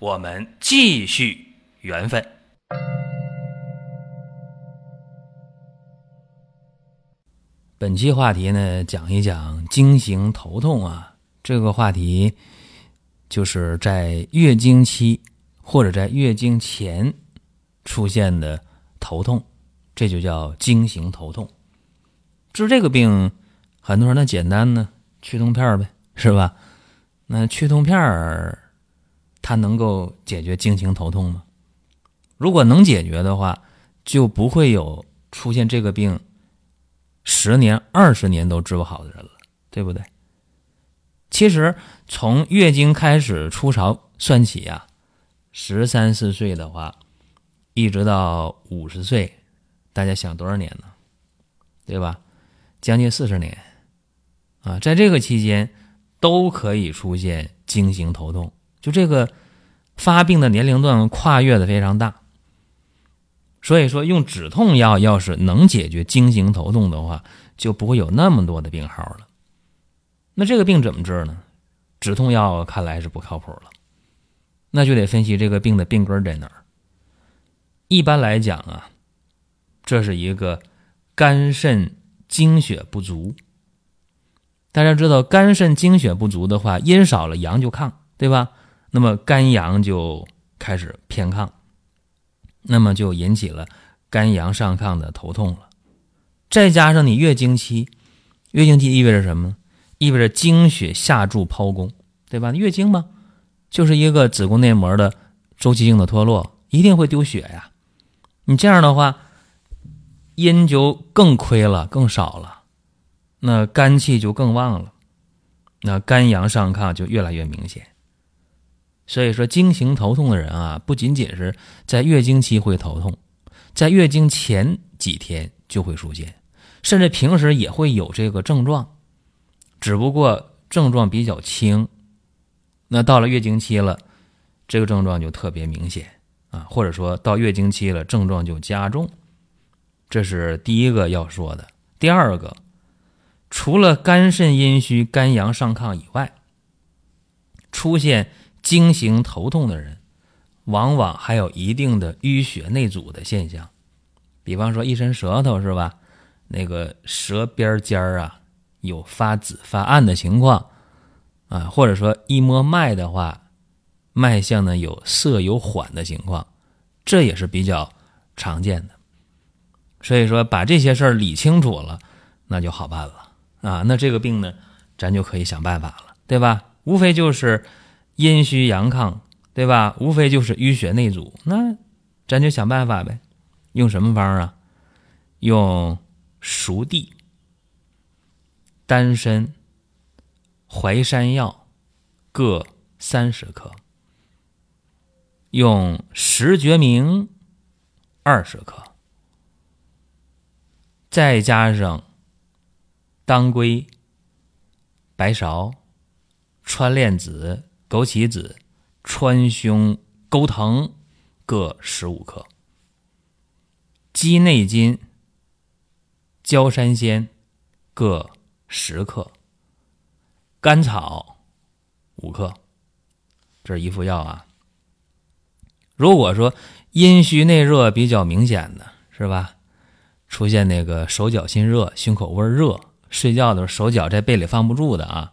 我们继续缘分。本期话题呢，讲一讲经行头痛啊。这个话题就是在月经期或者在月经前出现的头痛，这就叫经行头痛。治这个病，很多人那简单呢，去痛片呗，是吧？那去痛片儿。它能够解决经行头痛吗？如果能解决的话，就不会有出现这个病十年、二十年都治不好的人了，对不对？其实从月经开始初潮算起呀，十三四岁的话，一直到五十岁，大家想多少年呢？对吧？将近四十年啊，在这个期间都可以出现经行头痛。就这个发病的年龄段跨越的非常大，所以说用止痛药要是能解决经行头痛的话，就不会有那么多的病号了。那这个病怎么治呢？止痛药看来是不靠谱了，那就得分析这个病的病根在哪儿。一般来讲啊，这是一个肝肾精血不足。大家知道，肝肾精血不足的话，阴少了阳就亢，对吧？那么肝阳就开始偏亢，那么就引起了肝阳上亢的头痛了。再加上你月经期，月经期意味着什么？意味着经血下注剖宫，对吧？月经嘛，就是一个子宫内膜的周期性的脱落，一定会丢血呀。你这样的话，阴就更亏了，更少了，那肝气就更旺了，那肝阳上亢就越来越明显。所以说，经行头痛的人啊，不仅仅是在月经期会头痛，在月经前几天就会出现，甚至平时也会有这个症状，只不过症状比较轻。那到了月经期了，这个症状就特别明显啊，或者说到月经期了，症状就加重。这是第一个要说的。第二个，除了肝肾阴虚、肝阳上亢以外，出现。经行头痛的人，往往还有一定的淤血内阻的现象，比方说一伸舌头是吧？那个舌边尖儿啊有发紫发暗的情况啊，或者说一摸脉的话，脉象呢有涩有缓的情况，这也是比较常见的。所以说把这些事儿理清楚了，那就好办了啊。那这个病呢，咱就可以想办法了，对吧？无非就是。阴虚阳亢，对吧？无非就是淤血内阻，那咱就想办法呗。用什么方啊？用熟地、丹参、淮山药各三十克，用石决明二十克，再加上当归、白芍、川链子。枸杞子、川芎、钩藤各十五克，鸡内金、焦山仙各十克，甘草五克。这是一副药啊。如果说阴虚内热比较明显的是吧，出现那个手脚心热、胸口微热、睡觉的时候手脚在被里放不住的啊，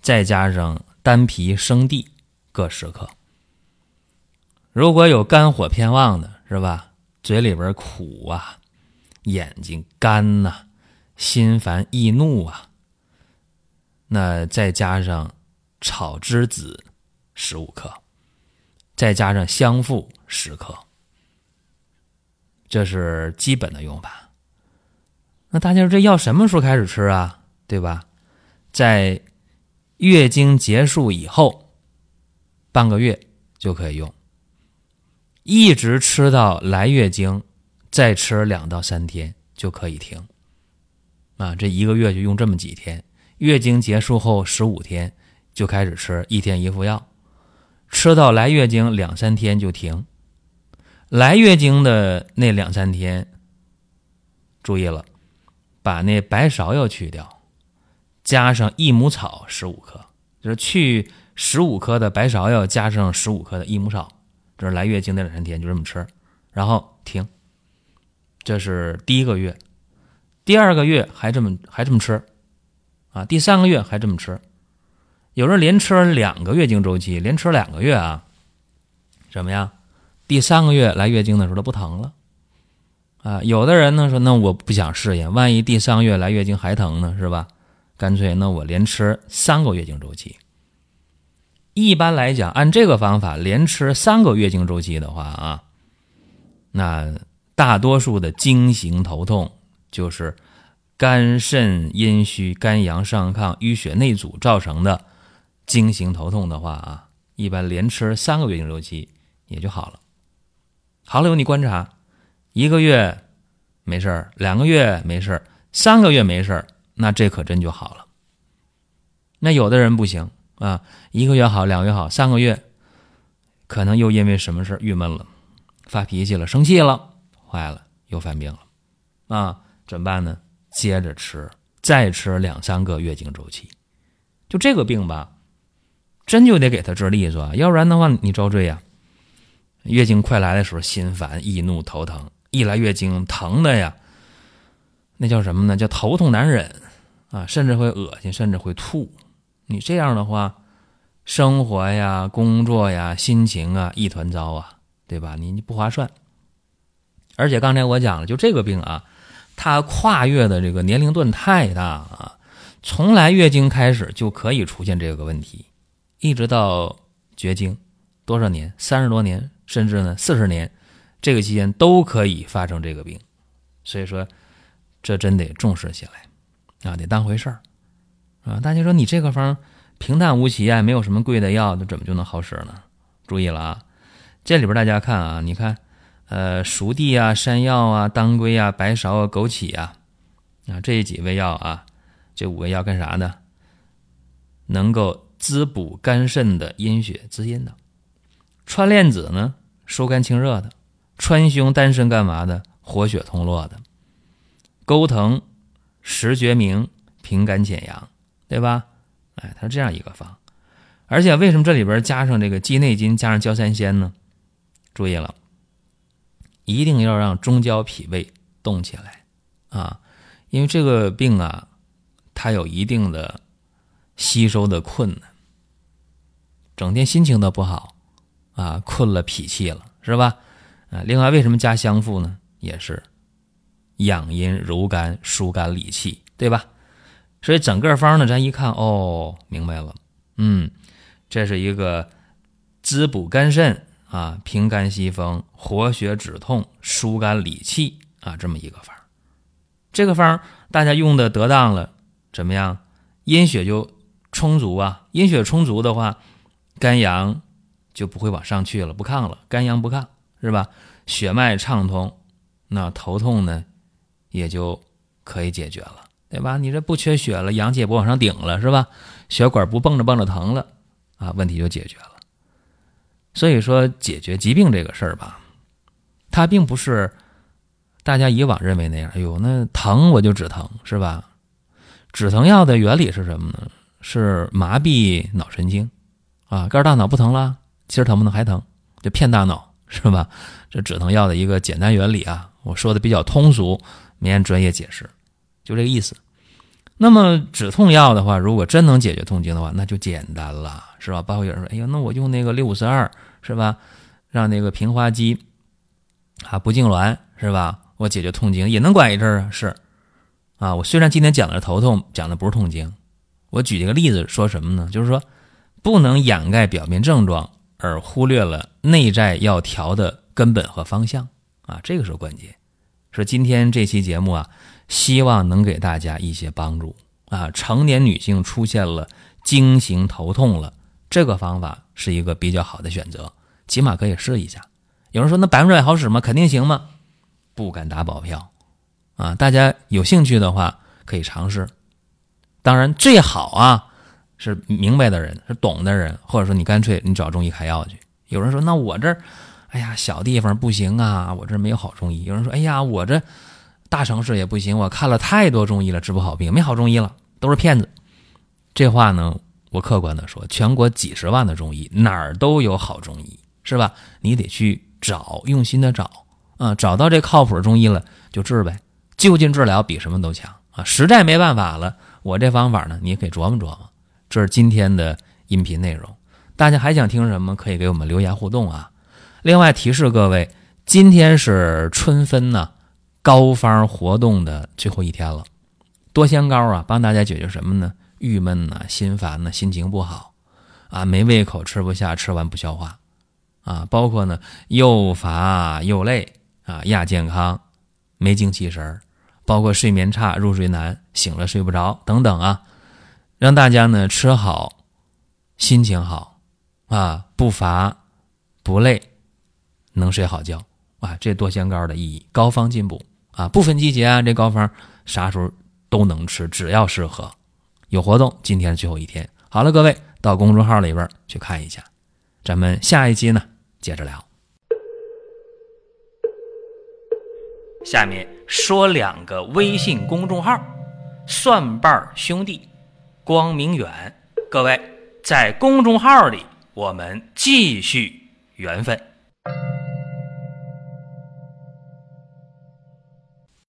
再加上。丹皮、生地各十克。如果有肝火偏旺的，是吧？嘴里边苦啊，眼睛干呐，心烦易怒啊，那再加上炒栀子十五克，再加上香附十克，这是基本的用法。那大家说这药什么时候开始吃啊？对吧？在。月经结束以后，半个月就可以用。一直吃到来月经，再吃两到三天就可以停。啊，这一个月就用这么几天，月经结束后十五天就开始吃，一天一副药，吃到来月经两三天就停。来月经的那两三天，注意了，把那白芍药去掉，加上益母草十五克，就是去十五克的白芍药，加上十五克的益母草，这是来月经那两三天就这么吃，然后停。这是第一个月，第二个月还这么还这么吃，啊，第三个月还这么吃，有人连吃两个月经周期，连吃两个月啊，怎么样？第三个月来月经的时候，它不疼了，啊，有的人呢说，那我不想试验，万一第三个月来月经还疼呢，是吧？干脆那我连吃三个月经周期。一般来讲，按这个方法连吃三个月经周期的话啊，那大多数的经行头痛就是肝肾阴虚、肝阳上亢、淤血内阻造成的经行头痛的话啊，一般连吃三个月经周期也就好了。好了，有你观察，一个月没事儿，两个月没事儿，三个月没事儿，那这可真就好了。那有的人不行啊，一个月好，两个月好，三个月可能又因为什么事郁闷了，发脾气了，生气了，坏了，又犯病了啊？怎么办呢？接着吃，再吃两三个月经周期，就这个病吧，真就得给他治利索啊，要不然的话你遭罪呀。月经快来的时候，心烦易怒、头疼；一来月经，疼的呀，那叫什么呢？叫头痛难忍啊，甚至会恶心，甚至会吐。你这样的话，生活呀、工作呀、心情啊，一团糟啊，对吧？你不划算。而且刚才我讲了，就这个病啊，它跨越的这个年龄段太大啊，从来月经开始就可以出现这个问题，一直到绝经，多少年？三十多年。甚至呢，四十年这个期间都可以发生这个病，所以说这真得重视起来啊，得当回事儿啊。大家说你这个方平淡无奇啊，没有什么贵的药，那怎么就能好使呢？注意了啊，这里边大家看啊，你看呃，熟地啊、山药啊、当归啊、白芍啊、枸杞啊啊这几味药啊，这五味药干啥呢？能够滋补肝肾的阴血，滋阴的。川链子呢，疏肝清热的；川芎、丹参干嘛的？活血通络的。钩藤、石决明平肝潜阳，对吧？哎，它是这样一个方。而且为什么这里边加上这个鸡内金，加上焦三仙呢？注意了，一定要让中焦脾胃动起来啊！因为这个病啊，它有一定的吸收的困难，整天心情都不好。啊，困了脾气了，是吧？啊，另外为什么加香附呢？也是养阴柔肝、疏肝理气，对吧？所以整个方呢，咱一看，哦，明白了，嗯，这是一个滋补肝肾啊、平肝息风、活血止痛、疏肝理气啊，这么一个方。这个方大家用的得当了，怎么样？阴血就充足啊，阴血充足的话，肝阳。就不会往上去了，不亢了，肝阳不亢，是吧？血脉畅通，那头痛呢，也就可以解决了，对吧？你这不缺血了，阳气也不往上顶了，是吧？血管不蹦着蹦着疼了，啊，问题就解决了。所以说，解决疾病这个事儿吧，它并不是大家以往认为那样。哎呦，那疼我就止疼，是吧？止疼药的原理是什么呢？是麻痹脑神经，啊，告诉大脑不疼了。其实疼不疼还疼，就骗大脑是吧？这止疼药的一个简单原理啊，我说的比较通俗，没按专业解释，就这个意思。那么止痛药的话，如果真能解决痛经的话，那就简单了，是吧？包括有人说，哎呀，那我用那个六五四二是吧？让那个平滑肌啊、不痉挛是吧？我解决痛经也能管一阵儿啊？是啊，我虽然今天讲的是头痛，讲的不是痛经，我举一个例子说什么呢？就是说不能掩盖表面症状。而忽略了内在要调的根本和方向啊，这个是关键。说今天这期节目啊，希望能给大家一些帮助啊。成年女性出现了经行头痛了，这个方法是一个比较好的选择，起码可以试一下。有人说那百分之百好使吗？肯定行吗？不敢打保票啊！大家有兴趣的话可以尝试。当然最好啊是明白的人，是懂的人，或者说你干脆你找中医开药去。有人说那我这儿，哎呀小地方不行啊，我这没有好中医。有人说哎呀我这大城市也不行，我看了太多中医了，治不好病，没好中医了，都是骗子。这话呢，我客观的说，全国几十万的中医哪儿都有好中医，是吧？你得去找，用心的找啊，找到这靠谱的中医了就治呗。就近治疗比什么都强啊！实在没办法了，我这方法呢，你也可以琢磨琢磨。这是今天的音频内容，大家还想听什么？可以给我们留言互动啊。另外提示各位，今天是春分呢，膏方活动的最后一天了。多香膏啊，帮大家解决什么呢？郁闷呐，心烦呐，心情不好，啊，没胃口，吃不下，吃完不消化，啊，包括呢又乏又累啊，亚健康，没精气神儿。包括睡眠差、入睡难、醒了睡不着等等啊，让大家呢吃好，心情好，啊，不乏不累，能睡好觉啊，这多仙膏的意义，膏方进补啊，不分季节啊，这膏方啥时候都能吃，只要适合。有活动，今天最后一天。好了，各位到公众号里边去看一下，咱们下一期呢接着聊。下面说两个微信公众号：蒜瓣兄弟、光明远。各位在公众号里，我们继续缘分。